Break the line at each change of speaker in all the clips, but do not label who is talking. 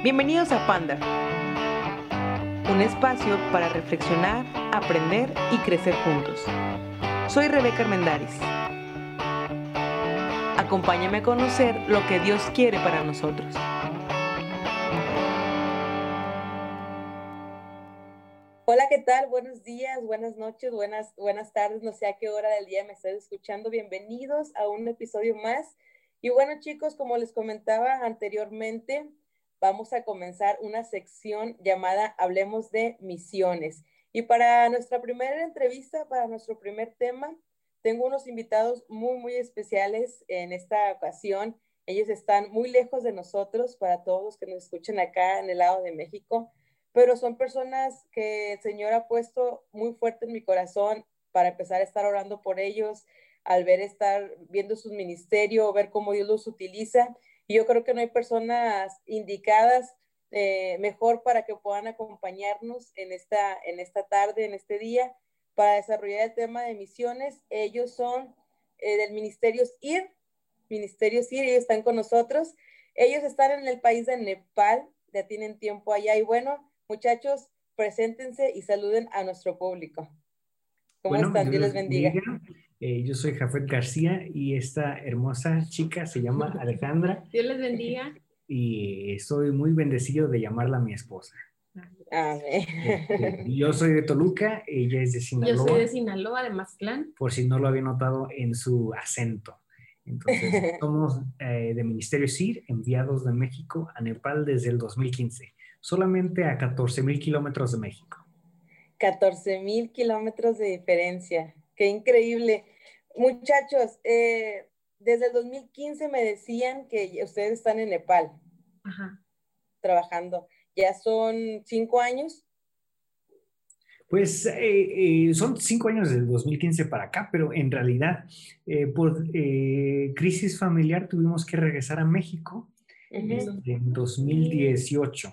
Bienvenidos a Panda, un espacio para reflexionar, aprender y crecer juntos. Soy Rebeca Armendaris. Acompáñame a conocer lo que Dios quiere para nosotros. Hola, ¿qué tal? Buenos días, buenas noches, buenas, buenas tardes, no sé a qué hora del día me estás escuchando. Bienvenidos a un episodio más. Y bueno, chicos, como les comentaba anteriormente, vamos a comenzar una sección llamada Hablemos de Misiones. Y para nuestra primera entrevista, para nuestro primer tema, tengo unos invitados muy, muy especiales en esta ocasión. Ellos están muy lejos de nosotros, para todos los que nos escuchan acá en el lado de México, pero son personas que el Señor ha puesto muy fuerte en mi corazón para empezar a estar orando por ellos, al ver estar viendo su ministerio, ver cómo Dios los utiliza. Y yo creo que no hay personas indicadas eh, mejor para que puedan acompañarnos en esta, en esta tarde, en este día, para desarrollar el tema de misiones. Ellos son eh, del Ministerio IR, Ministerio IR, ellos están con nosotros. Ellos están en el país de Nepal, ya tienen tiempo allá. Y bueno, muchachos, preséntense y saluden a nuestro público. ¿Cómo están? Dios les bendiga.
Eh, yo soy Jafet García y esta hermosa chica se llama Alejandra.
Dios les bendiga.
Y estoy muy bendecido de llamarla mi esposa. Este, yo soy de Toluca, ella es de Sinaloa.
Yo soy de Sinaloa, de Maztlán.
Por si no lo había notado en su acento. Entonces, somos eh, de Ministerio CIR, enviados de México a Nepal desde el 2015, solamente a 14 mil kilómetros de México.
14 mil kilómetros de diferencia. Qué increíble. Muchachos, eh, desde el 2015 me decían que ustedes están en Nepal trabajando. ¿Ya son cinco años?
Pues eh, eh, son cinco años desde 2015 para acá, pero en realidad por crisis familiar tuvimos que regresar a México en 2018.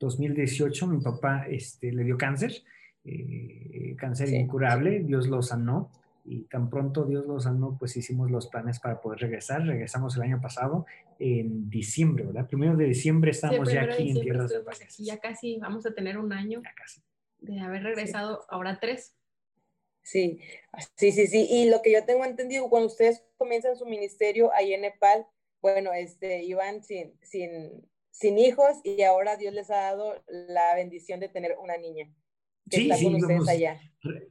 2018 mi papá este, le dio cáncer eh, cáncer incurable, Dios lo sanó y tan pronto Dios lo sanó, pues hicimos los planes para poder regresar. Regresamos el año pasado en diciembre, ¿verdad? Primero de diciembre estamos ya aquí en tierras de paz.
Ya casi vamos a tener un año de haber regresado, ahora tres.
Sí, sí, sí, sí. Y lo que yo tengo entendido, cuando ustedes comienzan su ministerio ahí en Nepal, bueno, este, iban sin, sin, sin hijos y ahora Dios les ha dado la bendición de tener una niña
sí, sí, íbamos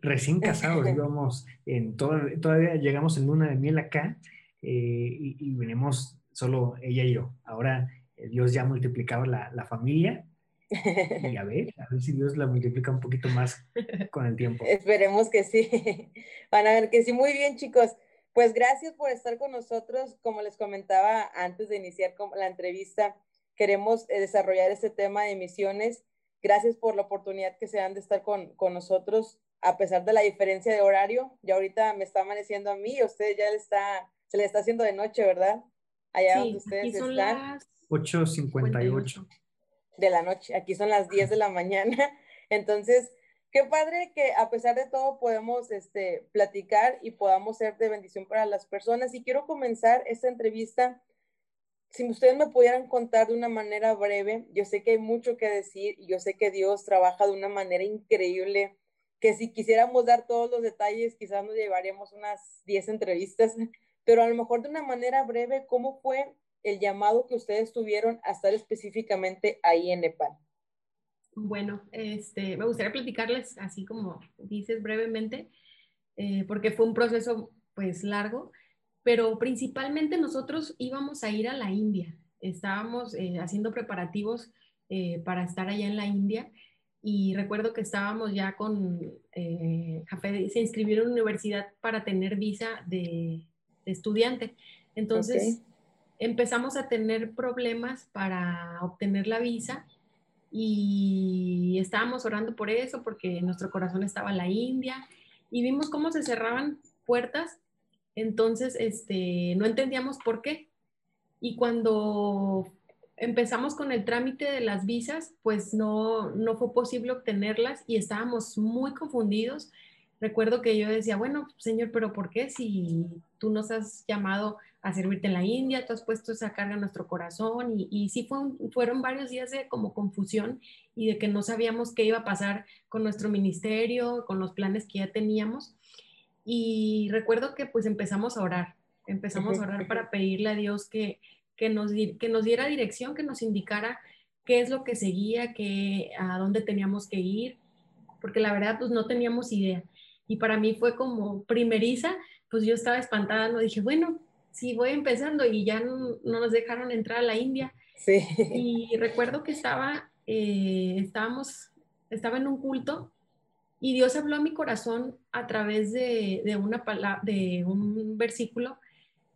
recién casados, íbamos en todavía llegamos en luna de miel acá eh, y, venimos solo ella y yo. Ahora eh, Dios ya ha multiplicado la, la, familia y a ver, a ver si Dios la multiplica un poquito más con el tiempo.
Esperemos que sí. Van a ver que sí. Muy bien, chicos. Pues gracias por estar con nosotros. Como les comentaba antes de iniciar la entrevista, queremos eh, desarrollar este tema de misiones Gracias por la oportunidad que se dan de estar con, con nosotros a pesar de la diferencia de horario. Ya ahorita me está amaneciendo a mí, a ustedes ya le está, se le está haciendo de noche, ¿verdad?
Allá donde ustedes son están. Las
8.58
de la noche, aquí son las 10 de la mañana. Entonces, qué padre que a pesar de todo podemos este, platicar y podamos ser de bendición para las personas. Y quiero comenzar esta entrevista si ustedes me pudieran contar de una manera breve, yo sé que hay mucho que decir y yo sé que Dios trabaja de una manera increíble, que si quisiéramos dar todos los detalles, quizás nos llevaríamos unas 10 entrevistas, pero a lo mejor de una manera breve, ¿cómo fue el llamado que ustedes tuvieron a estar específicamente ahí en Nepal?
Bueno, este, me gustaría platicarles así como dices brevemente, eh, porque fue un proceso pues largo pero principalmente nosotros íbamos a ir a la India. Estábamos eh, haciendo preparativos eh, para estar allá en la India y recuerdo que estábamos ya con, eh, se inscribió en una universidad para tener visa de, estudiante. Entonces empezamos a tener problemas para obtener la visa y estábamos orando por eso porque nuestro corazón estaba en la India y vimos cómo se cerraban puertas entonces, este, no entendíamos por qué. Y cuando empezamos con el trámite de las visas, pues no, no fue posible obtenerlas y estábamos muy confundidos. Recuerdo que yo decía, bueno, señor, pero ¿por qué si tú nos has llamado a servirte en la India, tú has puesto esa carga en nuestro corazón y, y sí fue fueron varios días de como confusión y de que no sabíamos qué iba a pasar con nuestro ministerio, con los planes que ya teníamos. Y recuerdo que pues empezamos a orar, empezamos a orar para pedirle a Dios que, que, nos, que nos diera dirección, que nos indicara qué es lo que seguía, que, a dónde teníamos que ir, porque la verdad pues no teníamos idea. Y para mí fue como primeriza, pues yo estaba espantada, no dije, bueno, sí, voy empezando y ya no, nos dejaron entrar a la India. Sí. Y recuerdo que estaba, eh, estábamos, estaba en un culto y Dios habló a mi corazón a través de, de una de un versículo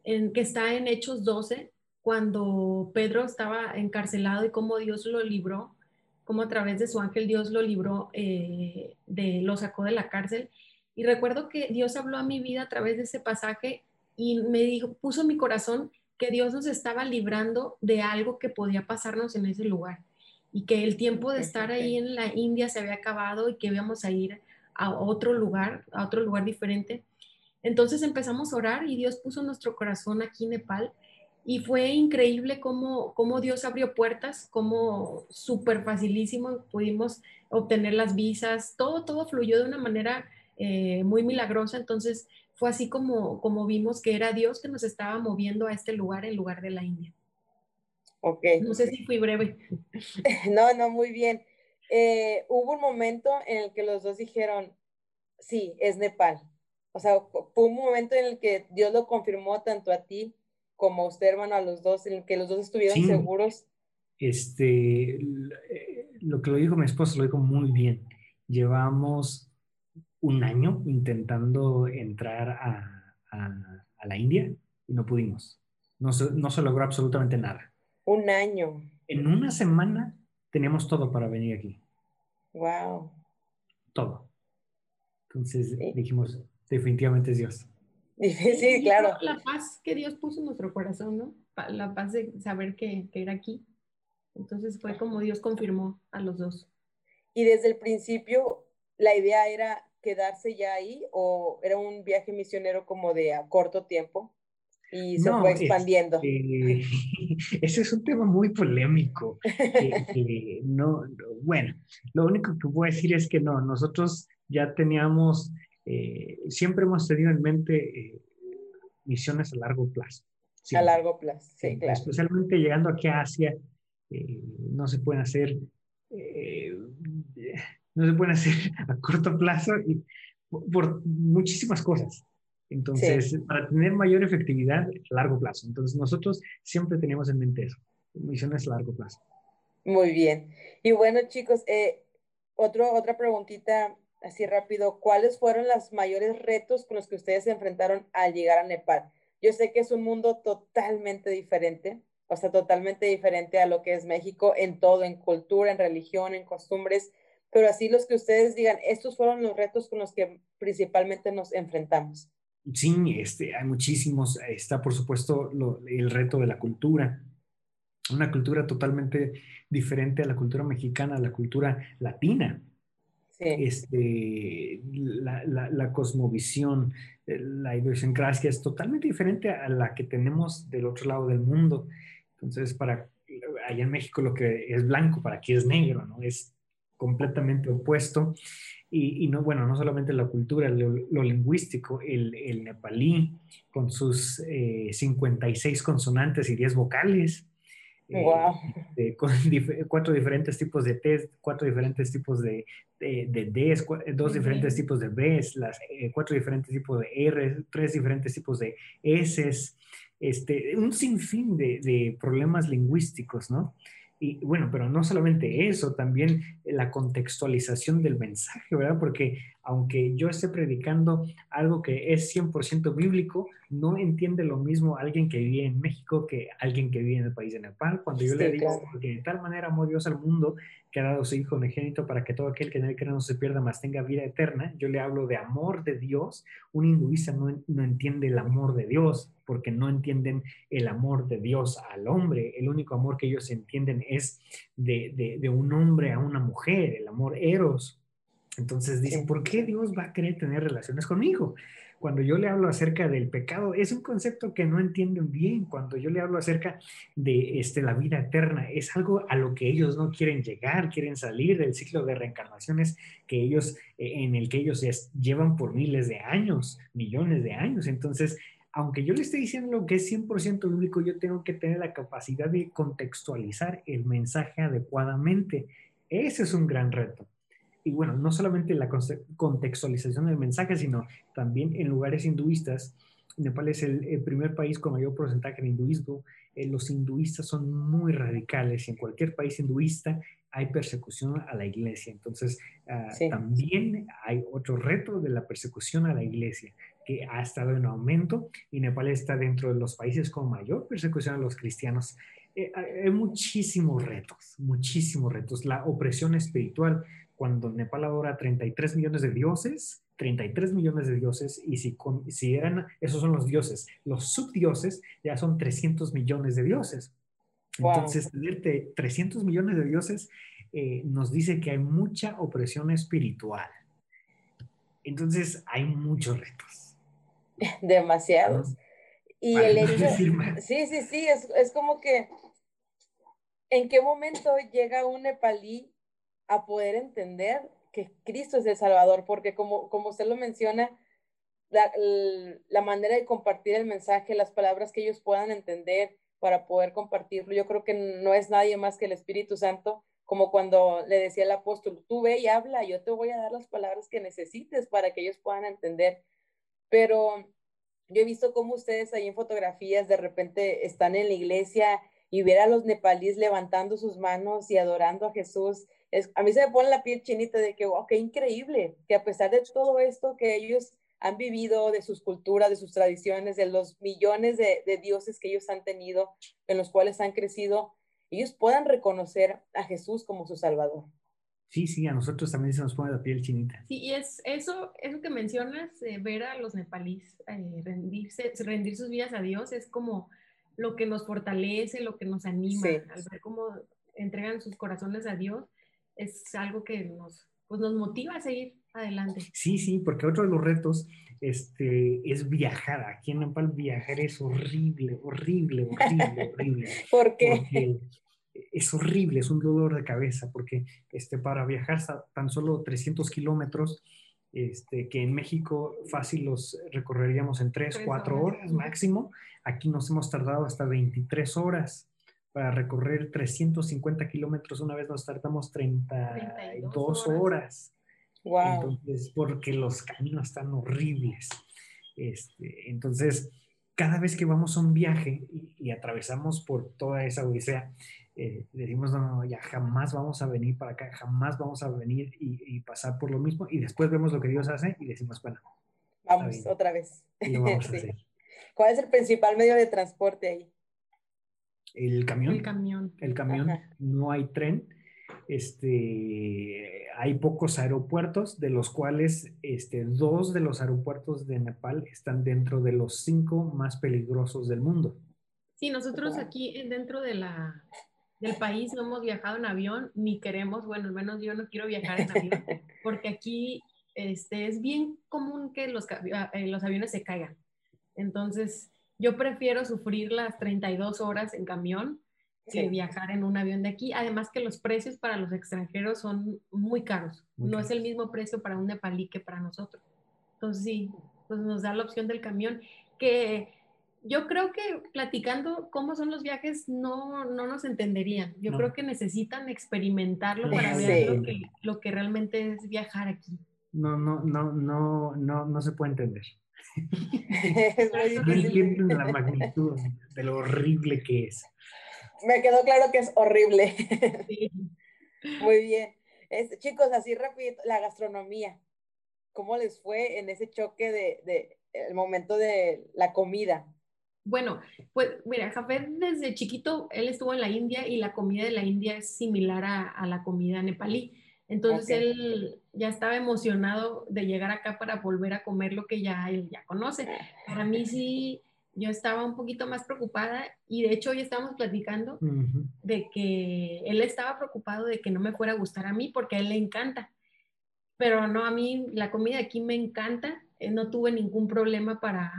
en, que está en Hechos 12, cuando Pedro estaba encarcelado y cómo Dios lo libró, cómo a través de su ángel Dios lo libró, eh, de, lo sacó de la cárcel. Y recuerdo que Dios habló a mi vida a través de ese pasaje y me dijo, puso mi corazón que Dios nos estaba librando de algo que podía pasarnos en ese lugar y que el tiempo de estar ahí en la India se había acabado y que íbamos a ir a otro lugar, a otro lugar diferente. Entonces empezamos a orar y Dios puso nuestro corazón aquí en Nepal y fue increíble cómo, cómo Dios abrió puertas, cómo súper facilísimo pudimos obtener las visas, todo, todo fluyó de una manera eh, muy milagrosa, entonces fue así como, como vimos que era Dios que nos estaba moviendo a este lugar en lugar de la India.
Ok.
No sé si fui breve.
No, no, muy bien. Eh, hubo un momento en el que los dos dijeron, sí, es Nepal. O sea, fue un momento en el que Dios lo confirmó tanto a ti como a usted, hermano, a los dos, en el que los dos estuvieron seguros.
Este, lo que lo dijo mi esposo lo dijo muy bien. Llevamos un año intentando entrar a, a, la India y no pudimos. No se, no se logró absolutamente nada.
Un año.
En una semana teníamos todo para venir aquí.
Wow.
Todo. Entonces dijimos, definitivamente es Dios.
Sí, claro.
La paz que Dios puso en nuestro corazón, ¿no? La paz de saber que, que, era aquí. Entonces fue como Dios confirmó a los dos.
¿Y desde el principio la idea era quedarse ya ahí o era un viaje misionero como de a corto tiempo? Y se fue expandiendo.
ese es un tema muy polémico. no, bueno, lo único que puedo decir es que no, nosotros ya teníamos eh, siempre hemos tenido en mente eh, misiones a largo plazo.
A largo plazo, sí, claro.
Especialmente llegando aquí a Asia, eh, no se pueden hacer, no se pueden hacer a corto plazo y por, muchísimas cosas. Entonces, para tener mayor efectividad a largo plazo. Entonces, nosotros siempre teníamos en mente eso, misiones a largo plazo.
Muy bien. Y bueno, chicos, otro, otra preguntita así rápido, ¿cuáles fueron los mayores retos con los que ustedes se enfrentaron al llegar a Nepal? Yo sé que es un mundo totalmente diferente, o sea, totalmente diferente a lo que es México en todo, en cultura, en religión, en costumbres, pero así los que ustedes digan, estos fueron los retos con los que principalmente nos enfrentamos.
Sí, este, hay muchísimos. Está, por supuesto, el reto de la cultura. Una cultura totalmente diferente a la cultura mexicana, a la cultura latina este, la, la, cosmovisión, la idiosincrasia es totalmente diferente a la que tenemos del otro lado del mundo. Entonces, para allá en México lo que es blanco, para aquí es negro, ¿no? Es completamente opuesto. Y, y no, bueno, no solamente la cultura, lo, lingüístico, el, el, nepalí con sus 56 eh, consonantes y 10 vocales,
eh,
con cuatro diferentes tipos de test, cuatro diferentes tipos de, de, Ds, dos diferentes tipos de Bs, las, eh, cuatro diferentes tipos de R, tres diferentes tipos de S, este, un sinfín de, de problemas lingüísticos, ¿no? Y bueno, pero no solamente eso, también la contextualización del mensaje, ¿verdad? Porque aunque yo esté predicando algo que es 100% bíblico, no entiende lo mismo alguien que vive en México que alguien que vive en el país de Nepal. Cuando yo le digo que de tal manera amó Dios al mundo que ha dado su Hijo unigénito para que todo aquel que en él cree no se pierda, más tenga vida eterna, yo le hablo de amor de Dios. Un hinduista no, no entiende el amor de Dios porque no entienden el amor de Dios al hombre. El único amor que ellos entienden es de, de, de un hombre a una mujer, el amor eros. Entonces dicen, ¿por qué Dios va a querer tener relaciones conmigo? Cuando yo le hablo acerca del pecado, es un concepto que no entienden bien. Cuando yo le hablo acerca de este, la vida eterna, es algo a lo que ellos no quieren llegar, quieren salir del ciclo de reencarnaciones que ellos, eh, en el que ellos llevan por miles de años, millones de años. Entonces, aunque yo le esté diciendo lo que es 100% bíblico, yo tengo que tener la capacidad de contextualizar el mensaje adecuadamente. Ese es un gran reto. Y bueno, no solamente la contextualización del mensaje, sino también en lugares hinduistas. Nepal es el, primer país con mayor porcentaje de hinduismo. Eh, los hinduistas son muy radicales y en cualquier país hinduista hay persecución a la iglesia. Entonces, ah, también hay otro reto de la persecución a la iglesia que ha estado en aumento y Nepal está dentro de los países con mayor persecución a los cristianos. Eh, hay muchísimos retos, muchísimos retos. La opresión espiritual, cuando Nepal adora 33 millones de dioses, 33 millones de dioses, y si, si eran, esos son los dioses, los subdioses ya son 300 millones de dioses. Entonces, tener 300 millones de dioses eh, nos dice que hay mucha opresión espiritual. Entonces, hay muchos retos.
Demasiados. Y el hecho, sí, sí, sí, es, es como que, ¿en qué momento llega un nepalí a poder entender que Cristo es el Salvador, porque como, como usted lo menciona, la, la, manera de compartir el mensaje, las palabras que ellos puedan entender para poder compartirlo, yo creo que no es nadie más que el Espíritu Santo, como cuando le decía el apóstol, tú ve y habla, yo te voy a dar las palabras que necesites para que ellos puedan entender. Pero yo he visto cómo ustedes ahí en fotografías de repente están en la iglesia y ver a los nepalíes levantando sus manos y adorando a Jesús a mí se me pone la piel chinita de que, wow, qué increíble, que a pesar de todo esto que ellos han vivido, de sus culturas, de sus tradiciones, de los millones de, dioses que ellos han tenido, en los cuales han crecido, ellos puedan reconocer a Jesús como su Salvador.
Sí, sí, a nosotros también se nos pone la piel chinita.
Sí, y es eso, eso que mencionas, ver a los nepalíes eh, rendirse, rendir sus vidas a Dios, es como lo que nos fortalece, lo que nos anima, al ver cómo entregan sus corazones a Dios es algo que nos, pues nos motiva a seguir adelante.
Sí, sí, porque otro de los retos este, es viajar. Aquí en Nepal viajar es horrible, horrible, horrible, horrible.
¿Por qué?
es horrible, es un dolor de cabeza, porque este, para viajar tan solo 300 kilómetros, este, que en México fácil los recorreríamos en 3, 4 horas máximo, aquí nos hemos tardado hasta 23 horas para recorrer 350 kilómetros, una vez nos tardamos 32, horas. Entonces, porque los caminos están horribles. Este, entonces, cada vez que vamos a un viaje y, atravesamos por toda esa odisea, eh, decimos, no, no, ya jamás vamos a venir para acá, jamás vamos a venir y, pasar por lo mismo. Y después vemos lo que Dios hace y decimos, bueno.
Vamos otra vez. ¿Cuál es el principal medio de transporte ahí?
El camión.
El camión.
El camión. No hay tren. Este, hay pocos aeropuertos, de los cuales este, dos de los aeropuertos de Nepal están dentro de los cinco más peligrosos del mundo.
Sí, nosotros aquí dentro de la, del país no hemos viajado en avión, ni queremos, bueno, al menos yo no quiero viajar en avión, porque aquí este, es bien común que los, eh, los aviones se caigan. Entonces, yo prefiero sufrir las 32 horas en camión que viajar en un avión de aquí. Además que los precios para los extranjeros son muy caros. no es el mismo precio para un nepalí que para nosotros. Entonces sí, pues nos da la opción del camión que yo creo que platicando cómo son los viajes no, no nos entenderían. Yo creo que necesitan experimentarlo para ver lo que, lo que realmente es viajar aquí.
No, no, no, no, no, no se puede entender. Es muy la magnitud de lo horrible que es.
Me quedó claro que es horrible. Muy bien. chicos, así rápido, la gastronomía. ¿Cómo les fue en ese choque de, de el momento de la comida?
Bueno, pues mira, Jafet desde chiquito, él estuvo en la India y la comida de la India es similar a, a la comida nepalí. Entonces él ya estaba emocionado de llegar acá para volver a comer lo que ya él ya conoce. Para mí sí, yo estaba un poquito más preocupada y de hecho hoy estábamos platicando de que él estaba preocupado de que no me fuera a gustar a mí porque a él le encanta. Pero no, a mí la comida aquí me encanta eh, no tuve ningún problema para,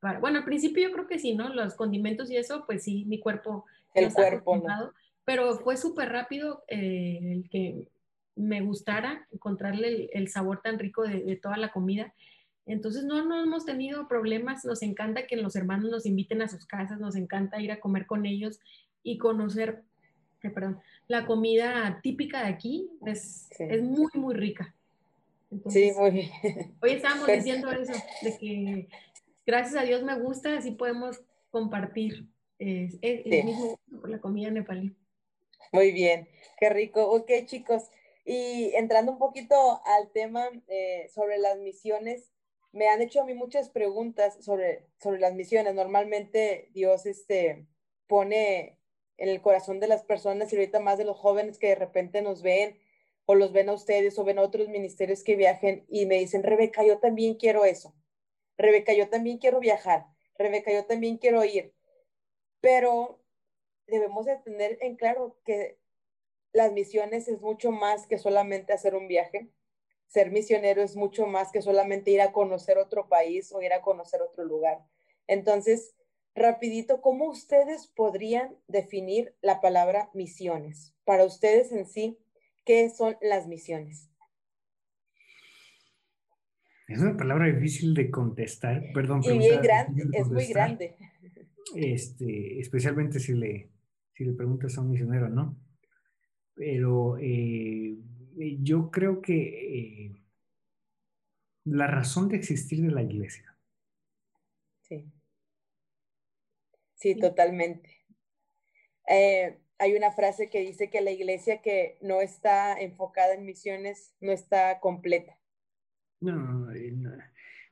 para, bueno, al principio yo creo que sí, ¿no? Los condimentos y eso, pues sí, mi cuerpo.
El cuerpo, ¿no?
Pero fue súper rápido eh, el que me gustara encontrarle el, sabor tan rico de, toda la comida. Entonces no, no hemos tenido problemas, nos encanta que los hermanos nos inviten a sus casas, nos encanta ir a comer con ellos y conocer, eh, perdón, la comida típica de aquí es, es muy, muy rica.
sí, muy bien.
Hoy estábamos diciendo eso, de que gracias a Dios me gusta, así podemos compartir eh, el mismo por la comida nepalí.
Muy bien, qué rico. Ok, chicos, y entrando un poquito al tema eh, sobre las misiones, me han hecho a mí muchas preguntas sobre, sobre las misiones. Normalmente Dios este, pone en el corazón de las personas y ahorita más de los jóvenes que de repente nos ven o los ven a ustedes o ven a otros ministerios que viajen y me dicen, Rebeca, yo también quiero eso. Rebeca, yo también quiero viajar. Rebeca, yo también quiero ir. Pero debemos de tener en claro que las misiones es mucho más que solamente hacer un viaje. Ser misionero es mucho más que solamente ir a conocer otro país o ir a conocer otro lugar. Entonces, rapidito, ¿cómo ustedes podrían definir la palabra misiones? Para ustedes en sí, ¿qué son las misiones?
Es una palabra difícil de contestar, perdón.
Y bien grande, es muy grande.
Este, especialmente si le, si le preguntas a un misionero, ¿no? Pero eh, eh, yo creo que eh, la razón de existir de la iglesia.
Sí. Sí, totalmente. hay una frase que dice que la iglesia que no está enfocada en misiones no está completa.
No,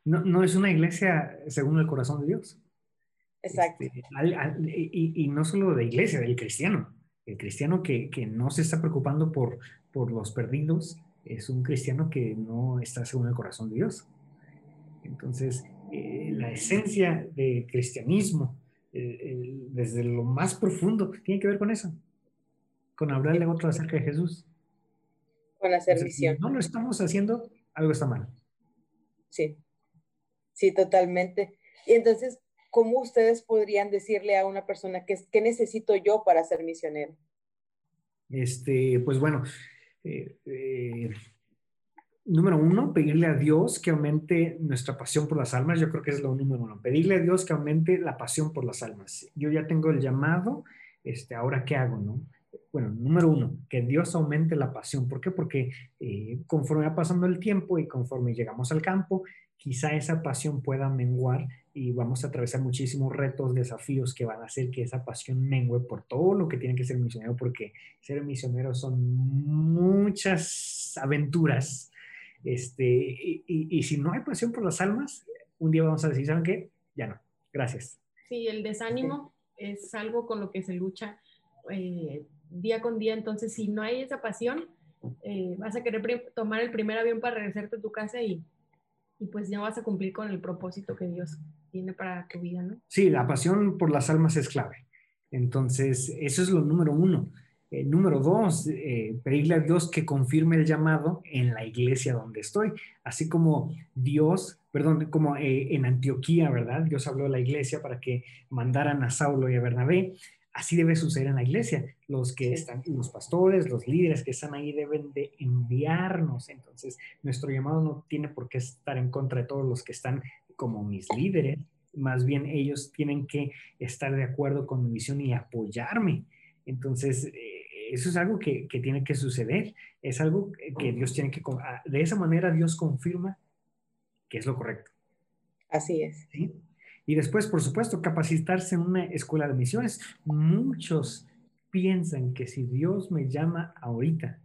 no, no, es una iglesia según el corazón de Dios.
Exacto.
Este, y, y, no solo de iglesia, del cristiano. El cristiano que, no se está preocupando por, por los perdidos es un cristiano que no está según el corazón de Dios. Entonces, eh, la esencia del cristianismo, eh, desde lo más profundo, tiene que ver con eso, con hablarle a otro acerca de Jesús.
Con hacer misión.
Si no lo estamos haciendo, algo está mal.
Sí, sí, totalmente. Y entonces, ¿cómo ustedes podrían decirle a una persona que, qué necesito yo para ser misionero?
Este, pues bueno, eh, eh, número uno, pedirle a Dios que aumente nuestra pasión por las almas. Yo creo que es lo número uno. Pedirle a Dios que aumente la pasión por las almas. Yo ya tengo el llamado, este, ahora qué hago, ¿no? Bueno, número uno, que Dios aumente la pasión. ¿Por qué? Porque eh, conforme va pasando el tiempo y conforme llegamos al campo, quizá esa pasión pueda menguar y vamos a atravesar muchísimos retos, desafíos que van a hacer que esa pasión mengue por todo lo que tiene que ser misionero, porque ser misionero son muchas aventuras. Este, y, si no hay pasión por las almas, un día vamos a decir, ¿saben qué? Ya no, gracias.
Sí, el desánimo es algo con lo que se lucha eh, día con día, entonces si no hay esa pasión, eh, vas a querer tomar el primer avión para regresarte a tu casa y y pues ya vas a cumplir con el propósito que Dios tiene para tu vida, ¿no?
Sí, la pasión por las almas es clave. Entonces, eso es lo número uno. Eh, número dos, eh, pedirle a Dios que confirme el llamado en la iglesia donde estoy, así como Dios, perdón, como eh, en Antioquía, ¿verdad? Dios habló a la iglesia para que mandaran a Saulo y a Bernabé. Así debe suceder en la iglesia. Los que están, los pastores, los líderes que están ahí deben de enviarnos. Entonces, nuestro llamado no tiene por qué estar en contra de todos los que están como mis líderes. Más bien ellos tienen que estar de acuerdo con mi visión y apoyarme. Entonces, eh, eso es algo que, que, tiene que suceder. Es algo que Dios tiene que... Ah, de esa manera Dios confirma que es lo correcto.
Así es.
¿Sí? Y después, por supuesto, capacitarse en una escuela de misiones. Muchos piensan que si Dios me llama ahorita,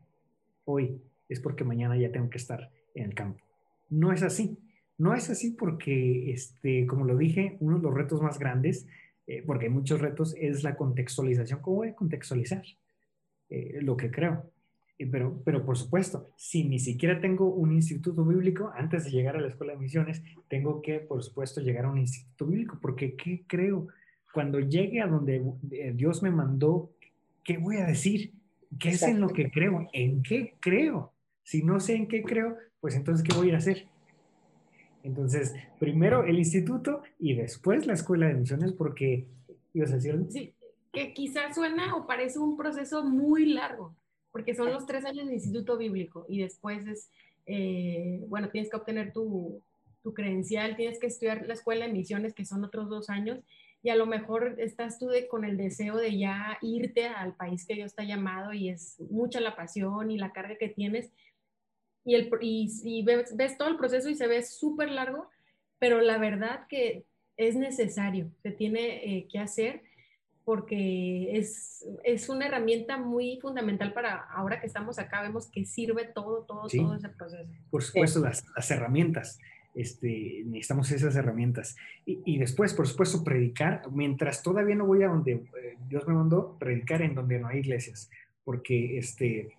hoy, es porque mañana ya tengo que estar en el campo. No es así. No es así porque, este, como lo dije, uno de los retos más grandes, eh, porque hay muchos retos, es la contextualización. ¿Cómo voy a contextualizar eh, lo que creo? Pero, pero por supuesto, si ni siquiera tengo un instituto bíblico, antes de llegar a la escuela de misiones, tengo que, por supuesto, llegar a un instituto bíblico, porque ¿qué creo? Cuando llegue a donde eh, Dios me mandó, ¿qué voy a decir? ¿Qué es en lo que creo? ¿En qué creo? Si no sé en qué creo, pues entonces, ¿qué voy a ir a hacer? Entonces, primero el instituto y después la escuela de misiones, porque ibas a decir.
Sí, que quizás suena o parece un proceso muy largo, porque son los tres años de instituto bíblico y después es, eh, bueno, tienes que obtener tu, tu credencial, tienes que estudiar la escuela de misiones, que son otros dos años, y a lo mejor estás tú de, con el deseo de ya irte al país que Dios te ha llamado y es mucha la pasión y la carga que tienes, y, el, y, ves, ves, todo el proceso y se ve súper largo, pero la verdad que es necesario, se tiene eh, que hacer porque es, es, una herramienta muy fundamental para ahora que estamos acá, vemos que sirve todo, todo, todo ese proceso.
Por supuesto, las, las, herramientas. Este, necesitamos esas herramientas. Y, y, después, por supuesto, predicar, mientras todavía no voy a donde eh, Dios me mandó, predicar en donde no hay iglesias, porque este,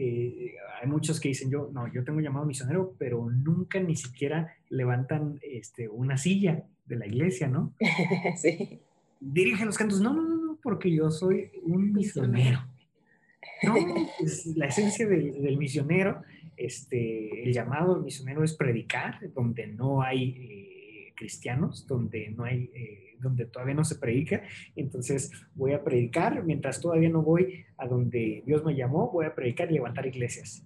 eh, hay muchos que dicen yo, no, yo tengo llamado misionero, pero nunca ni siquiera levantan este, una silla de la iglesia, ¿no?
sí.
Dirige los cantos, no, no, no, porque yo soy un misionero. No, es la esencia del, del, misionero, este, el llamado misionero es predicar, donde no hay eh, cristianos, donde no hay... Eh, donde todavía no se predica, entonces voy a predicar, mientras todavía no voy a donde Dios me llamó, voy a predicar y levantar iglesias.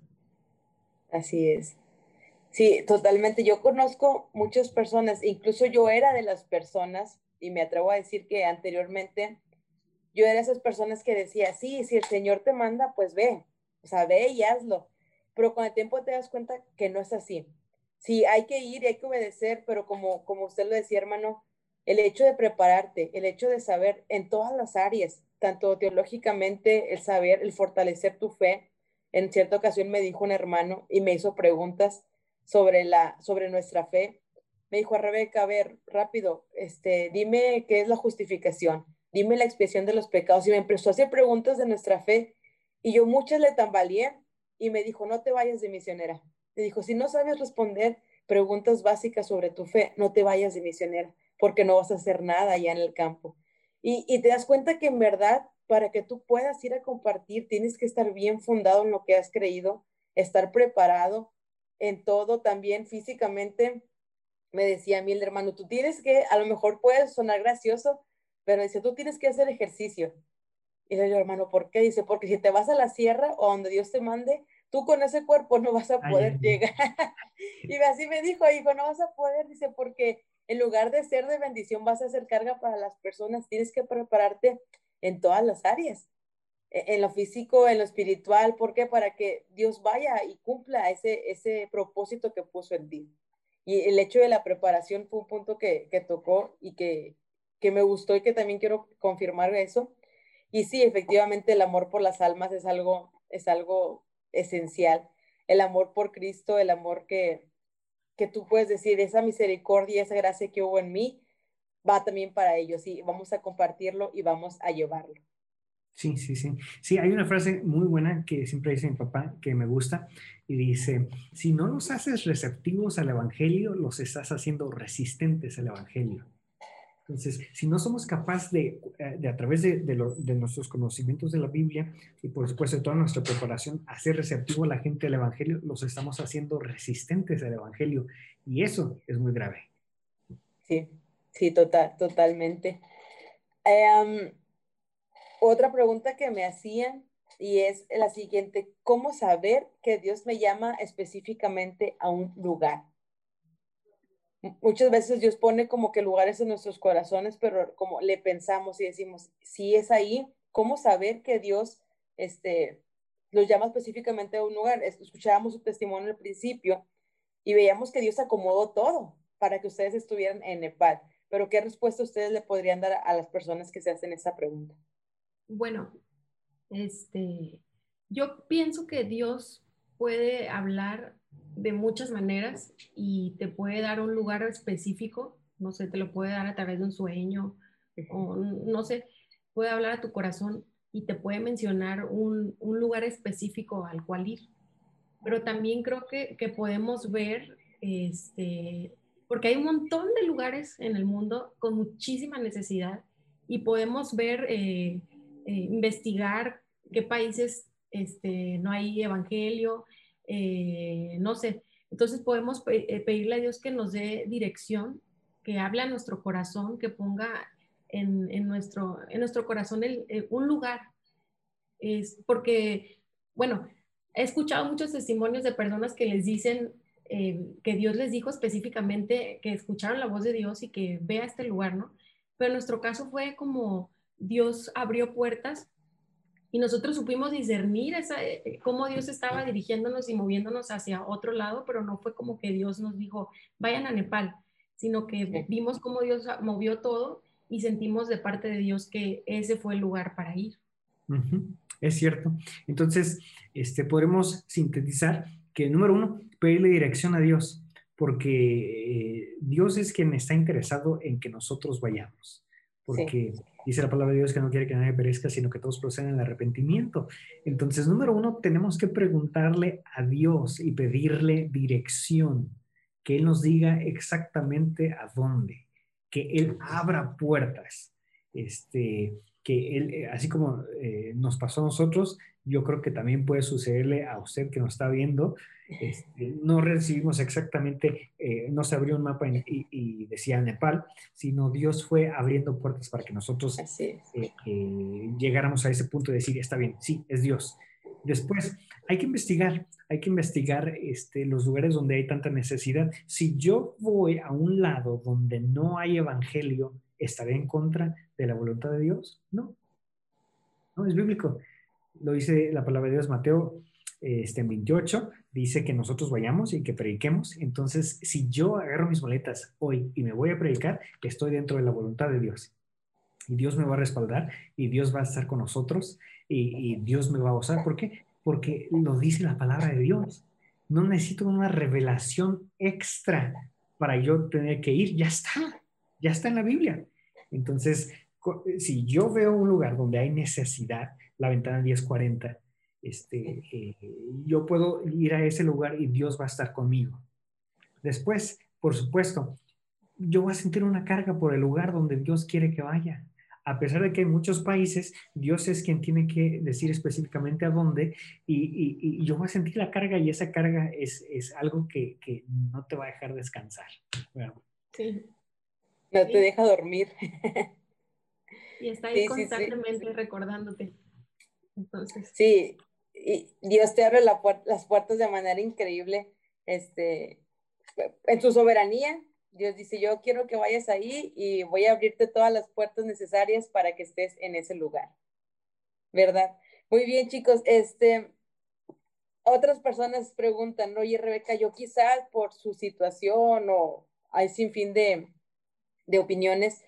Así es. Sí, totalmente. Yo conozco muchas personas, incluso yo era de las personas, y me atrevo a decir que anteriormente yo era de esas personas que decía, sí, si el Señor te manda, pues ve, o sea, ve y hazlo. Pero con el tiempo te das cuenta que no es así. Sí, hay que ir y hay que obedecer, pero como, como usted lo decía, hermano, el hecho de prepararte, el hecho de saber en todas las áreas, tanto teológicamente, el saber, el fortalecer tu fe. En cierta ocasión me dijo un hermano y me hizo preguntas sobre, la, sobre nuestra fe. Me dijo a Rebeca, a ver, rápido, este, dime qué es la justificación, dime la expiación de los pecados. Y me empezó a hacer preguntas de nuestra fe y yo muchas le tambaleé y me dijo, no te vayas de misionera. Me dijo, si no sabes responder preguntas básicas sobre tu fe, no te vayas de misionera porque no vas a hacer nada allá en el campo. Y, te das cuenta que en verdad, para que tú puedas ir a compartir, tienes que estar bien fundado en lo que has creído, estar preparado en todo, también físicamente. Me decía a mí el hermano, tú tienes que, a lo mejor puede sonar gracioso, pero dice, tú tienes que hacer ejercicio. Y le digo, hermano, ¿por qué? Dice, porque si te vas a la sierra o donde Dios te mande, tú con ese cuerpo no vas a poder llegar. y así me dijo, hijo, no vas a poder, dice, porque en lugar de ser de bendición, vas a ser carga para las personas. Tienes que prepararte en todas las áreas, e, en lo físico, en lo espiritual. ¿Por qué? Para que Dios vaya y cumpla ese, ese propósito que puso en ti. Y el hecho de la preparación fue un punto que, que tocó y que, que me gustó y que también quiero confirmar eso. Y sí, efectivamente, el amor por las almas es algo, es algo esencial. El amor por Cristo, el amor que, que tú puedes decir, esa misericordia, esa gracia que hubo en mí, va también para ellos y vamos a compartirlo y vamos a llevarlo.
Sí, sí, sí. Sí, hay una frase muy buena que siempre dice mi papá, que me gusta, y dice, si no los haces receptivos al Evangelio, los estás haciendo resistentes al Evangelio. Entonces, si no somos capaces de, eh, de a través de, de, nuestros conocimientos de la Biblia y por supuesto de toda nuestra preparación, hacer receptivo a la gente del Evangelio, los estamos haciendo resistentes al Evangelio. Y eso es muy grave.
Sí, sí, total, totalmente. Em, otra pregunta que me hacían y es la siguiente, ¿cómo saber que Dios me llama específicamente a un lugar? Muchas veces Dios pone como que lugares en nuestros corazones, pero como le pensamos y decimos, si es ahí, ¿cómo saber que Dios este, los llama específicamente a un lugar? Escuchábamos su testimonio al principio y veíamos que Dios acomodó todo para que ustedes estuvieran en Nepal. Pero ¿qué respuesta ustedes le podrían dar a las personas que se hacen esa pregunta?
Bueno, este, yo pienso que Dios puede hablar de muchas maneras y te puede dar un lugar específico, no sé, te lo puede dar a través de un sueño o no sé, puede hablar a tu corazón y te puede mencionar un, un lugar específico al cual ir. Pero también creo que, que, podemos ver, este, porque hay un montón de lugares en el mundo con muchísima necesidad y podemos ver, eh, eh, investigar qué países este, no hay evangelio, eh, no sé, Entonces podemos eh, pedirle a Dios que nos dé dirección, que hable a nuestro corazón, que ponga en, nuestro, en nuestro corazón eh, un lugar. Es porque, bueno, he escuchado muchos testimonios de personas que les dicen que Dios les dijo específicamente que escucharon la voz de Dios y que vea este lugar, ¿no? Pero en nuestro caso fue como Dios abrió puertas y nosotros supimos discernir esa, eh, cómo Dios estaba dirigiéndonos y moviéndonos hacia otro lado, pero no fue como que Dios nos dijo, vayan a Nepal, sino que vimos cómo Dios movió todo y sentimos de parte de Dios que ese fue el lugar para ir.
Es cierto. Entonces, este, podremos sintetizar que, número uno, pedirle dirección a Dios, porque eh, Dios es quien está interesado en que nosotros vayamos. Porque dice la palabra de Dios que no quiere que nadie perezca, sino que todos procedan al arrepentimiento. Entonces, número uno, tenemos que preguntarle a Dios y pedirle dirección, que Él nos diga exactamente a dónde que Él abra puertas, este, que Él, eh, así como eh, nos pasó a nosotros, yo creo que también puede sucederle a usted que nos está viendo. Este, no recibimos exactamente, eh, no se abrió un mapa y, decía Nepal, sino Dios fue abriendo puertas para que nosotros llegáramos a ese punto de decir, está bien, sí, es Dios. Después, hay que investigar, hay que investigar este, los lugares donde hay tanta necesidad. Si yo voy a un lado donde no hay evangelio, ¿estaré en contra de la voluntad de Dios? No. No, es bíblico. Lo dice la palabra de Dios, Mateo este, en 28, dice que nosotros vayamos y que prediquemos. Entonces, si yo agarro mis boletas hoy y me voy a predicar, estoy dentro de la voluntad de Dios. Y Dios me va a respaldar y Dios va a estar con nosotros y, y Dios me va a usar. ¿Por qué? porque lo dice la palabra de Dios. No necesito una revelación extra para yo tener que ir, ya está, ya está en la Biblia. Entonces, si yo veo un lugar donde hay necesidad, la ventana 1040, este, eh, yo puedo ir a ese lugar y Dios va a estar conmigo. Después, por supuesto, yo voy a sentir una carga por el lugar donde Dios quiere que vaya a pesar de que en muchos países Dios es quien tiene que decir específicamente a dónde y, yo voy a sentir la carga y esa carga es, algo que, no te va a dejar descansar.
Sí. No te deja dormir.
Y está ahí constantemente recordándote.
Sí, y Dios te abre las puertas de manera increíble, este, en su soberanía, Dios dice, yo quiero que vayas ahí y voy a abrirte todas las puertas necesarias para que estés en ese lugar. ¿Verdad? Muy bien, chicos. Este, otras personas preguntan, oye, Rebeca, yo quizás por su situación o hay sin fin de, de opiniones,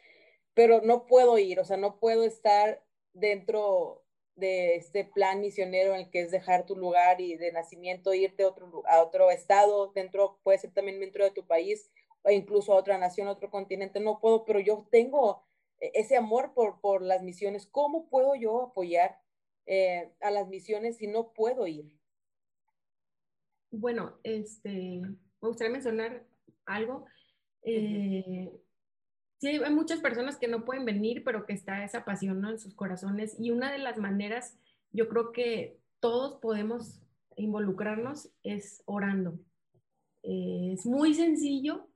pero no puedo ir, o sea, no puedo estar dentro de este plan misionero en el que es dejar tu lugar y de nacimiento, irte a otro, a otro estado, dentro, puede ser también dentro de tu país, o incluso a otra nación, a otro continente, no puedo, pero yo tengo e-, ese amor por, por las misiones. ¿Cómo puedo yo apoyar eh, a las misiones si no puedo ir?
Bueno, este, me gustaría mencionar algo. Eh, sí, hay muchas personas que no pueden venir, pero que está esa pasión en sus corazones. Y una de las maneras, yo creo que todos podemos involucrarnos es orando. Eh, es muy sencillo,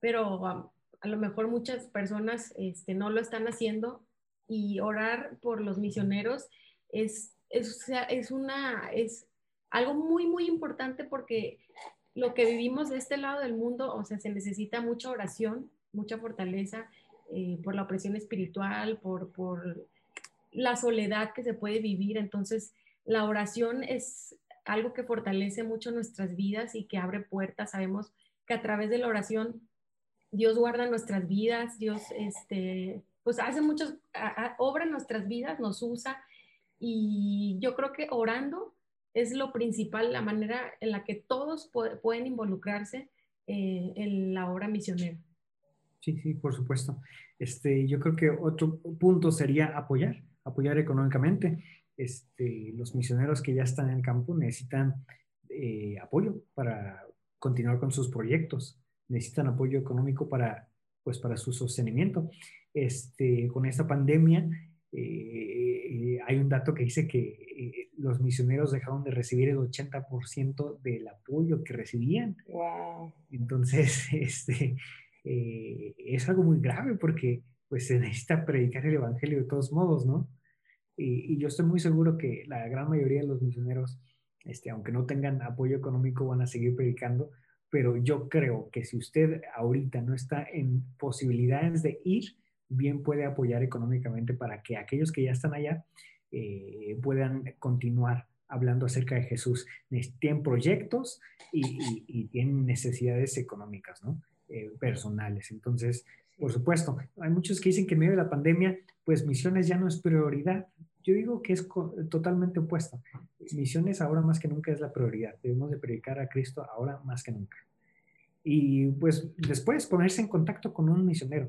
pero a, lo mejor muchas personas este, no lo están haciendo y orar por los misioneros es, es, es, una, es algo muy, muy importante porque lo que vivimos de este lado del mundo, o sea, se necesita mucha oración, mucha fortaleza eh, por la opresión espiritual, por, por la soledad que se puede vivir. Entonces, la oración es algo que fortalece mucho nuestras vidas y que abre puertas. Sabemos que a través de la oración Dios guarda nuestras vidas, Dios este, pues hace muchas, obra en nuestras vidas, nos usa y yo creo que orando es lo principal, la manera en la que todos pueden involucrarse eh, en la obra misionera.
Sí, sí, por supuesto. Este, yo creo que otro punto sería apoyar, apoyar económicamente. Este, los misioneros que ya están en el campo necesitan eh, apoyo para continuar con sus proyectos necesitan apoyo económico para, pues, para su sostenimiento. Este, con esta pandemia, eh, hay un dato que dice que eh, los misioneros dejaron de recibir el 80% del apoyo que recibían.
Wow.
Entonces, este, eh, es algo muy grave porque pues se necesita predicar el Evangelio de todos modos, ¿no? Y, yo estoy muy seguro que la gran mayoría de los misioneros, este, aunque no tengan apoyo económico, van a seguir predicando, pero yo creo que si usted ahorita no está en posibilidades de ir, bien puede apoyar económicamente para que aquellos que ya están allá eh, puedan continuar hablando acerca de Jesús. Tienen proyectos y, tienen necesidades económicas, ¿no? Eh, personales. Entonces, por supuesto, hay muchos que dicen que en medio de la pandemia, pues misiones ya no es prioridad. Yo digo que es totalmente opuesto. Misiones ahora más que nunca es la prioridad. Debemos de predicar a Cristo ahora más que nunca. Y pues después ponerse en contacto con un misionero.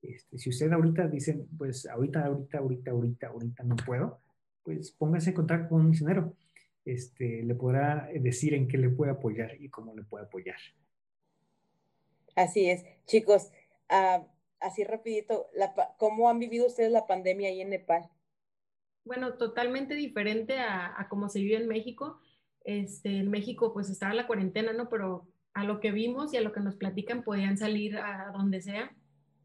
Este, si usted ahorita dice, pues ahorita, ahorita, ahorita, ahorita, ahorita no puedo, pues póngase en contacto con un misionero. Este, le podrá decir en qué le puede apoyar y cómo le puede apoyar.
Así es, chicos. Ah, así rapidito, ¿cómo han vivido ustedes la pandemia ahí en Nepal?
Bueno, totalmente diferente a, a cómo se vive en México. Este, en México pues estaba la cuarentena, ¿no? Pero a lo que vimos y a lo que nos platican podían salir a donde sea.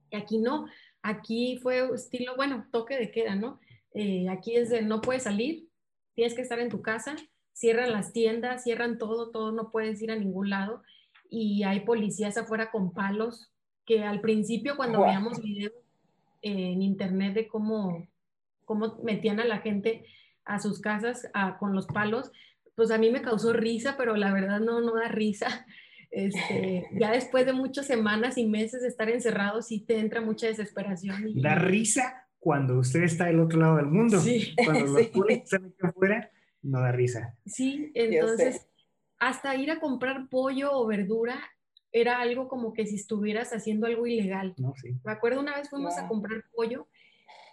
Y aquí no, aquí fue estilo, bueno, toque de queda, ¿no? Eh, aquí es de no puedes salir, tienes que estar en tu casa, cierran las tiendas, cierran todo, todo, no puedes ir a ningún lado y hay policías afuera con palos que al principio cuando veíamos videos en internet de cómo, cómo metían a la gente a sus casas con los palos, pues a mí me causó risa, pero la verdad no, no da risa. Este, ya después de muchas semanas y meses de estar encerrados, sí te entra mucha desesperación.
Y... Da risa cuando usted está del otro lado del mundo. Sí, cuando los policías están afuera, no da risa.
Sí, entonces, hasta ir a comprar pollo o verdura era algo como que si estuvieras haciendo algo ilegal. Me acuerdo una vez fuimos a comprar pollo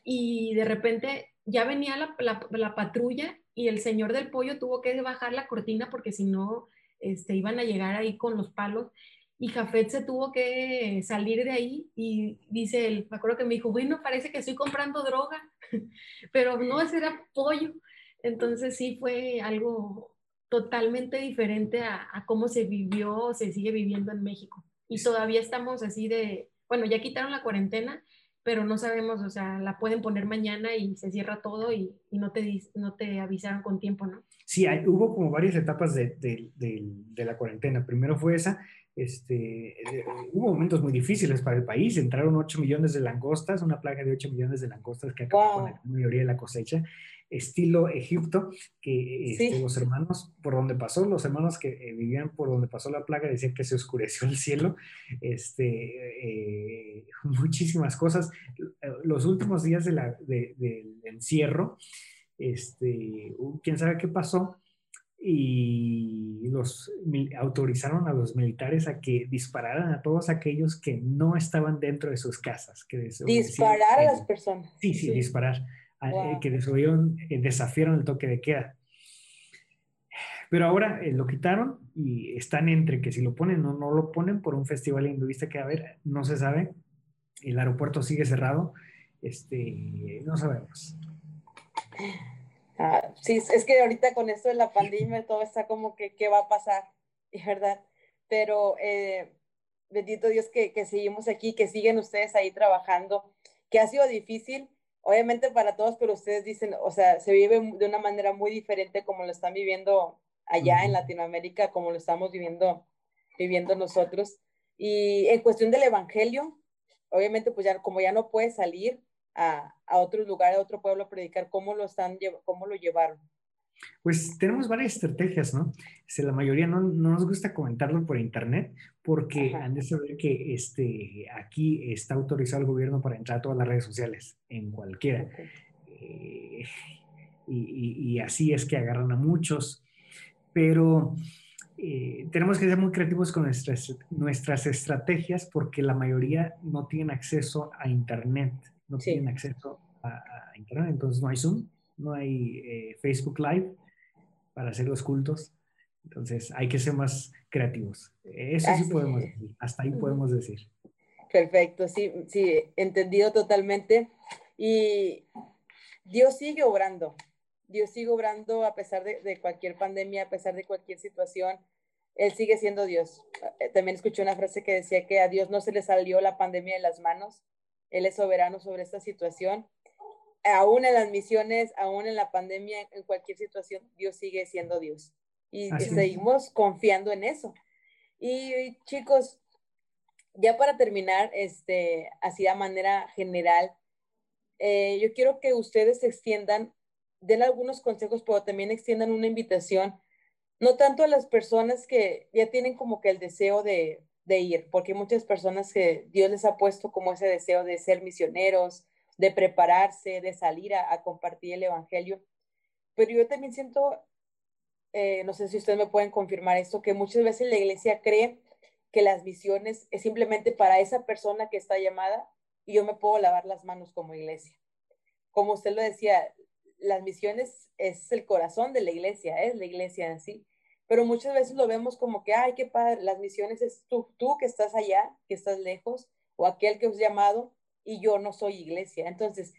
y de repente ya venía la, patrulla y el señor del pollo tuvo que bajar la cortina porque si no este, iban a llegar ahí con los palos y Jafet se tuvo que salir de ahí y dice él, me acuerdo que me dijo, bueno, parece que estoy comprando droga, pero no, ese era pollo. Entonces sí fue algo totalmente diferente a, cómo se vivió o se sigue viviendo en México. Y todavía estamos así de, bueno, ya quitaron la cuarentena, pero no sabemos, o sea, la pueden poner mañana y se cierra todo y, no, te, no te avisaron con tiempo, ¿no?
Sí, hay, hubo como varias etapas de, de, de, la cuarentena. Primero fue esa, este, eh, hubo momentos muy difíciles para el país. Entraron 8 millones de langostas, una plaga de 8 millones de langostas que acabó con la mayoría de la cosecha estilo Egipto, que este, los hermanos, por donde pasó, los hermanos que eh, vivían por donde pasó la plaga decían que se oscureció el cielo, este, eh, muchísimas cosas. Los últimos días de la, del encierro, este, quién sabe qué pasó, y los autorizaron a los militares a que dispararan a todos aquellos que no estaban dentro de sus casas. Que
disparar a las personas.
Sí, sí, disparar. Eh, que eh, desafiaron el toque de queda. Pero ahora eh, lo quitaron y están entre que si lo ponen o no lo ponen por un festival hinduista que a ver, no se sabe. El aeropuerto sigue cerrado. Este, no sabemos.
Ah, sí, es que ahorita con esto de la pandemia todo está como que qué va a pasar, es verdad. Pero bendito Dios que, que seguimos aquí, que siguen ustedes ahí trabajando, que ha sido difícil, obviamente para todos, pero ustedes dicen, o sea, se vive de una manera muy diferente como lo están viviendo allá en Latinoamérica, como lo estamos viviendo, viviendo nosotros. Y en cuestión del Evangelio, obviamente, pues ya como ya no puede salir a, a otro lugar, a otro pueblo a predicar, ¿cómo lo, están, cómo lo llevaron?
Pues tenemos varias estrategias, ¿no? Este, la mayoría no, no, nos gusta comentarlo por internet porque han de saber que este, aquí está autorizado el gobierno para entrar a todas las redes sociales, en cualquiera. Eh, y, y, así es que agarran a muchos. Pero eh, tenemos que ser muy creativos con nuestras, nuestras estrategias porque la mayoría no tienen acceso a internet, no tienen acceso a, a internet, entonces no hay Zoom no hay eh, Facebook Live para hacer los cultos. Entonces hay que ser más creativos. Eso sí podemos decir, hasta ahí podemos decir.
Perfecto, sí, sí, entendido totalmente. Y Dios sigue obrando. Dios sigue obrando a pesar de, cualquier pandemia, a pesar de cualquier situación. Él sigue siendo Dios. Eh, también escuché una frase que decía que a Dios no se le salió la pandemia de las manos. Él es soberano sobre esta situación. Aún en las misiones, aún en la pandemia, en cualquier situación, Dios sigue siendo Dios. Y seguimos confiando en eso. Y chicos, ya para terminar, este, así de manera general, eh, yo quiero que ustedes extiendan, den algunos consejos, pero también extiendan una invitación, no tanto a las personas que ya tienen como que el deseo de, ir, porque hay muchas personas que Dios les ha puesto como ese deseo de ser misioneros, de prepararse, de salir a, compartir el Evangelio. Pero yo también siento, eh, no sé si ustedes me pueden confirmar esto, que muchas veces la iglesia cree que las misiones es simplemente para esa persona que está llamada y yo me puedo lavar las manos como iglesia. Como usted lo decía, las misiones es el corazón de la iglesia, es la iglesia en sí, pero muchas veces lo vemos como que, ay, qué padre, las misiones es tú, tú que estás allá, que estás lejos, o aquel que os llamado y yo no soy iglesia. Entonces,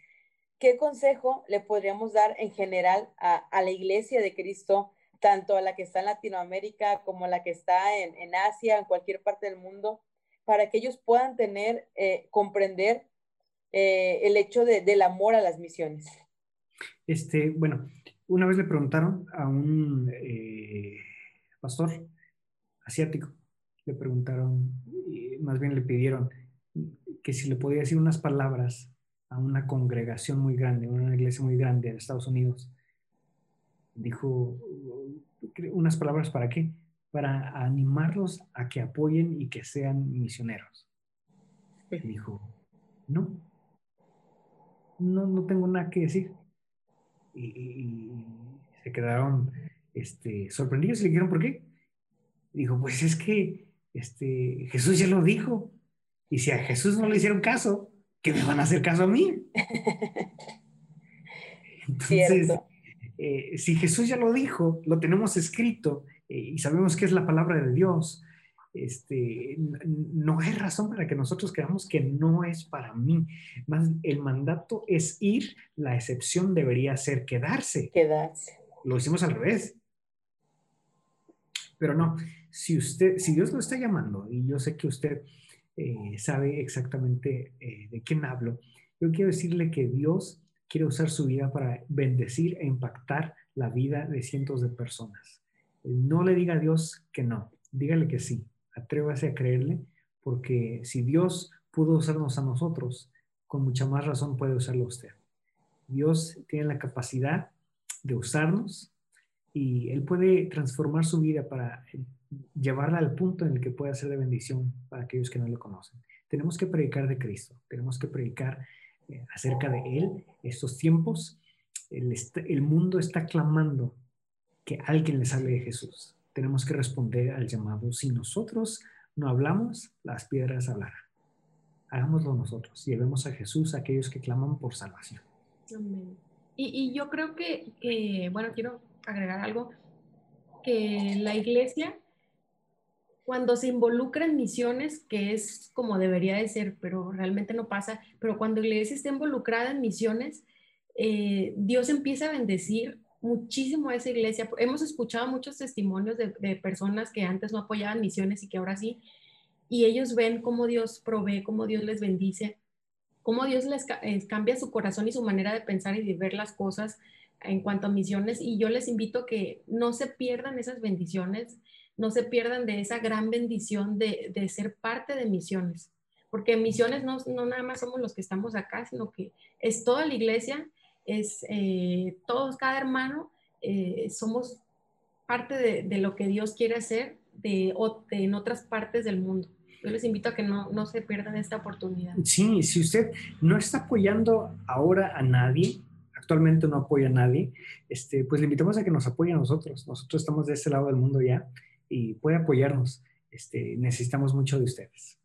¿qué consejo le podríamos dar en general a, a la iglesia de Cristo tanto a la que está en Latinoamérica como a la que está en, en Asia, en cualquier parte del mundo, para que ellos puedan tener, eh, comprender eh, el hecho de, del amor a las misiones.
Este, bueno, una vez le preguntaron a un eh, pastor asiático, le preguntaron, más bien le pidieron que si le podía decir unas palabras a una congregación muy grande, una iglesia muy grande en Estados Unidos, dijo unas palabras para qué? Para animarlos a que apoyen y que sean misioneros. Dijo, no, no, no tengo nada que decir. Y, se quedaron este, sorprendidos y le dijeron, ¿por qué? Dijo, pues es que este, Jesús ya lo dijo. Y si a Jesús no le hicieron caso, ¿qué me van a hacer caso a mí? Entonces, eh, si Jesús ya lo dijo, lo tenemos escrito eh, y sabemos que es la palabra de Dios, este, no hay razón para que nosotros creamos que no es para mí. Más el mandato es ir, la excepción debería ser quedarse.
Quedarse.
Lo hicimos al revés. Pero no, si usted, si Dios lo está llamando, y yo sé que usted eh, sabe exactamente de quién hablo, yo quiero decirle que Dios quiere usar su vida para bendecir e impactar la vida de cientos de personas. No le diga a Dios que no, dígale que sí, atrévase a creerle, porque si Dios pudo usarnos a nosotros, con mucha más razón puede usarlo usted. Dios tiene la capacidad de usarnos y Él puede transformar su vida para llevarla al punto en el que pueda ser de bendición para aquellos que no lo conocen. Tenemos que predicar de Cristo, tenemos que predicar acerca de Él, estos tiempos, el, mundo está clamando que alguien les hable de Jesús. Tenemos que responder al llamado. Si nosotros no hablamos, las piedras hablarán. Hagámoslo nosotros. Llevemos a Jesús a aquellos que claman por salvación.
Y, yo creo que, bueno, quiero agregar algo, que la iglesia cuando se involucra en misiones, que es como debería de ser, pero realmente no pasa, pero cuando la iglesia está involucrada en misiones, eh, Dios empieza a bendecir muchísimo a esa iglesia. Hemos escuchado muchos testimonios de, personas que antes no apoyaban misiones y que ahora sí, y ellos ven cómo Dios provee, cómo Dios les bendice, cómo Dios les eh, cambia su corazón y su manera de pensar y de ver las cosas en cuanto a misiones. Y yo les invito a que no se pierdan esas bendiciones no se pierdan de esa gran bendición de, ser parte de misiones, porque misiones no, nada más somos los que estamos acá, sino que es toda la iglesia, es eh, todos, cada hermano, eh, somos parte de, lo que Dios quiere hacer de, en otras partes del mundo. Yo les invito a que no, no se pierdan esta oportunidad.
Sí, si usted no está apoyando ahora a nadie, actualmente no apoya a nadie, este, pues le invitamos a que nos apoye a nosotros. Nosotros estamos de este lado del mundo ya y puede apoyarnos. Este, necesitamos mucho de ustedes.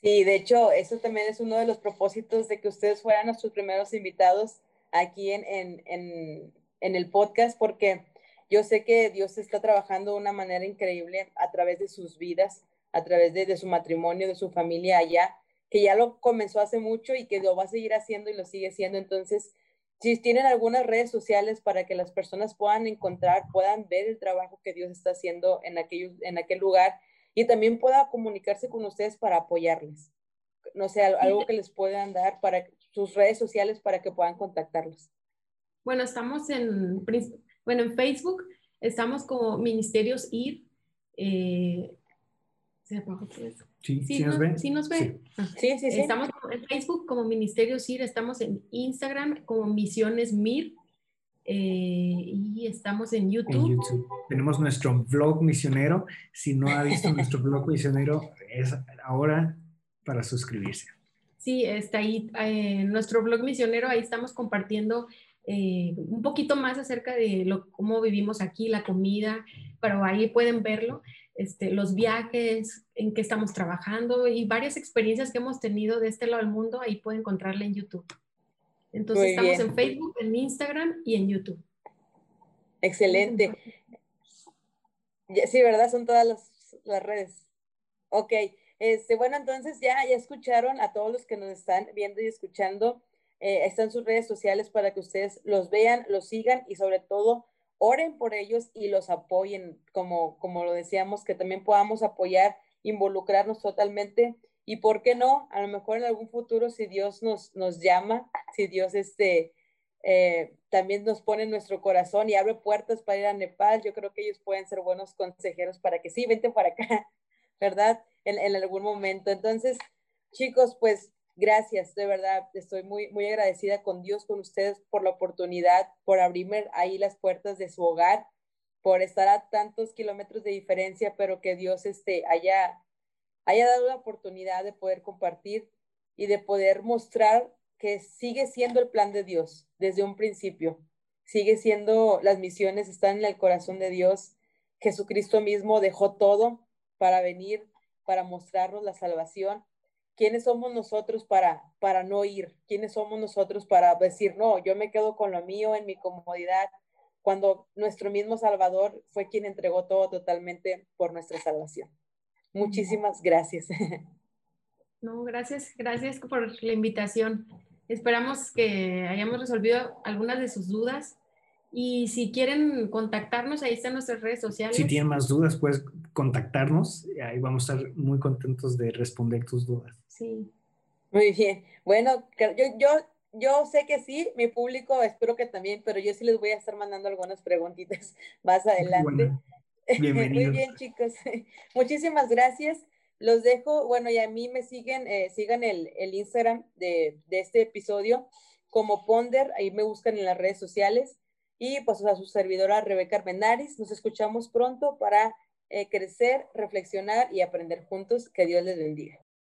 Sí, de hecho, eso también es uno de los propósitos de que ustedes fueran nuestros primeros invitados aquí en, en, en, el podcast, porque yo sé que Dios está trabajando de una manera increíble a través de sus vidas, a través de, de, su matrimonio, de su familia allá, que ya lo comenzó hace mucho y que lo va a seguir haciendo y lo sigue haciendo. Entonces, si tienen algunas redes sociales para que las personas puedan encontrar, puedan ver el trabajo que Dios está haciendo en, aquellos, en aquel lugar y también pueda comunicarse con ustedes para apoyarles. No sé, algo que les puedan dar para sus redes sociales para que puedan contactarlos.
Bueno, estamos en, bueno, en Facebook, estamos como Ministerios IR. Eh,
Sí, sí, nos ve.
Sí, nos ve. Sí, sí, sí. Estamos en Facebook como Ministerio CIR, estamos en Instagram como Misiones MIR eh, y estamos en YouTube.
En YouTube. Tenemos nuestro blog misionero. Si no ha visto nuestro blog misionero, es ahora para suscribirse.
Sí, está ahí eh, nuestro blog misionero, ahí estamos compartiendo eh, un poquito más acerca de lo, cómo vivimos aquí, la comida, pero ahí pueden verlo. Este, los viajes, en qué estamos trabajando y varias experiencias que hemos tenido de este lado del mundo, ahí pueden encontrarla en YouTube. Entonces estamos en Facebook, en Instagram y en YouTube.
Excelente. Sí, ¿verdad? Son todas las, las redes. Ok. Este, bueno, entonces ya, ya escucharon a todos los que nos están viendo y escuchando. Eh, están sus redes sociales para que ustedes los vean, los sigan y sobre todo oren por ellos y los apoyen, como, como lo decíamos, que también podamos apoyar, involucrarnos totalmente. Y por qué no, a lo mejor en algún futuro, si Dios nos, nos llama, si Dios este, eh, también nos pone en nuestro corazón y abre puertas para ir a Nepal, yo creo que ellos pueden ser buenos consejeros para que sí, vente para acá, ¿verdad? En, en algún momento. Entonces, chicos, pues Gracias, de verdad, estoy muy, muy agradecida con Dios, con ustedes por la oportunidad, por abrirme ahí las puertas de su hogar, por estar a tantos kilómetros de diferencia, pero que Dios este, haya, haya dado la oportunidad de poder compartir y de poder mostrar que sigue siendo el plan de Dios desde un principio. Sigue siendo, las misiones están en el corazón de Dios. Jesucristo mismo dejó todo para venir, para mostrarnos la salvación ¿quiénes somos nosotros para, para no ir? ¿Quiénes somos nosotros para decir, no, yo me quedo con lo mío en mi comodidad? Cuando nuestro mismo Salvador fue quien entregó todo totalmente por nuestra salvación. Muchísimas gracias.
No, gracias, gracias por la invitación. Esperamos que hayamos resolvido algunas de sus dudas y si quieren contactarnos, ahí están nuestras redes sociales.
Si tienen más dudas, puedes contactarnos. Ahí vamos a estar muy contentos de responder tus dudas.
Sí.
Muy bien. Bueno, yo, yo, yo sé que sí, mi público espero que también, pero yo sí les voy a estar mandando algunas preguntitas más adelante. Muy bien, chicos. Muchísimas gracias. Los dejo, bueno, y a mí me siguen, eh, sigan el, el Instagram de, de, este episodio como Ponder, ahí me buscan en las redes sociales. Y pues a su servidora Rebeca Armendaris, nos escuchamos pronto para eh, crecer, reflexionar y aprender juntos. Que Dios les bendiga.